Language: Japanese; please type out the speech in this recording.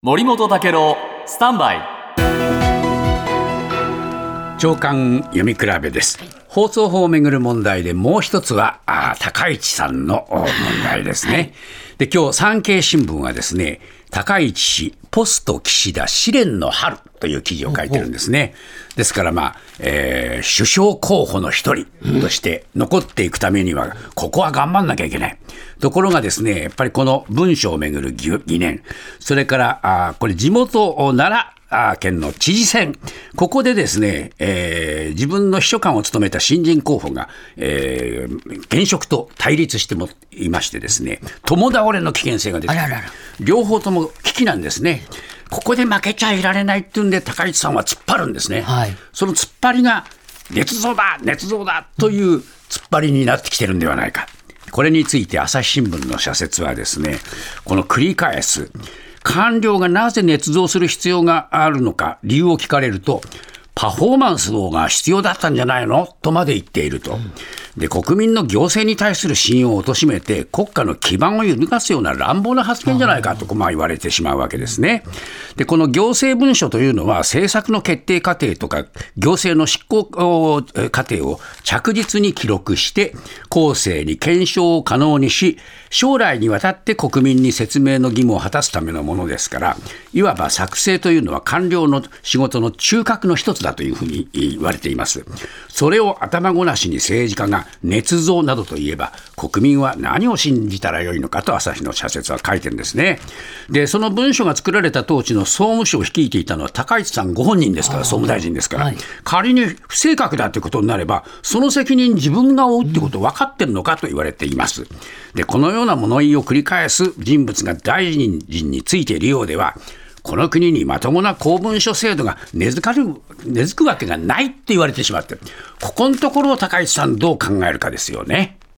森本武郎スタンバイ。長官読み比べです、放送法をめぐる問題でもう一つはあー高市さんのお問題ですね、で今日産経新聞はですね高市氏ポスト岸田試練の春という記事を書いてるんですね。ですからまあ、えー首相候補の一人として残っていくためにはここは頑張んなきゃいけない。ところがですねやっぱりこの文書をめぐる疑念。それからあこれ地元奈良県の知事選、ここでですね、えー自分の秘書官を務めた新人候補が、えー現職と対立してもいましてですね、共倒れの危険性が出て両方とも危機なんですね。ここで負けちゃいられないっていうんで、高市さんは突っ張るんですね。はいその突っ張りが、捏造だ、捏造だという突っ張りになってきてるんではないか。これについて朝日新聞の社説はですね、この繰り返す、官僚がなぜ捏造する必要があるのか、理由を聞かれると、パフォーマンスの方が必要だったんじゃないの？とまで言っていると。で、国民の行政に対する信用を貶めて、国家の基盤を揺るがすような乱暴な発言じゃないかと、まあ言われてしまうわけですね。で、この行政文書というのは、政策の決定過程とか、行政の執行過程を着実に記録して、後世に検証を可能にし、将来にわたって国民に説明の義務を果たすためのものですから、いわば作成というのは官僚の仕事の中核の一つだというふうに言われています。それを頭ごなしに政治家が捏造などといえば、国民は何を信じたらよいのかと朝日の社説は書いてるんですね。で、その文書が作られた当時の総務省を率いていたのは高市さんご本人ですから、総務大臣ですから、はい仮に不正確だということになれば、その責任自分が負うってこと分かってるのかと言われています。で、このような物言いを繰り返す人物が大臣についているようでは、この国にまともな公文書制度が根付かる根付くわけがないって言われてしまってここのところを高市さんどう考えるかですよね。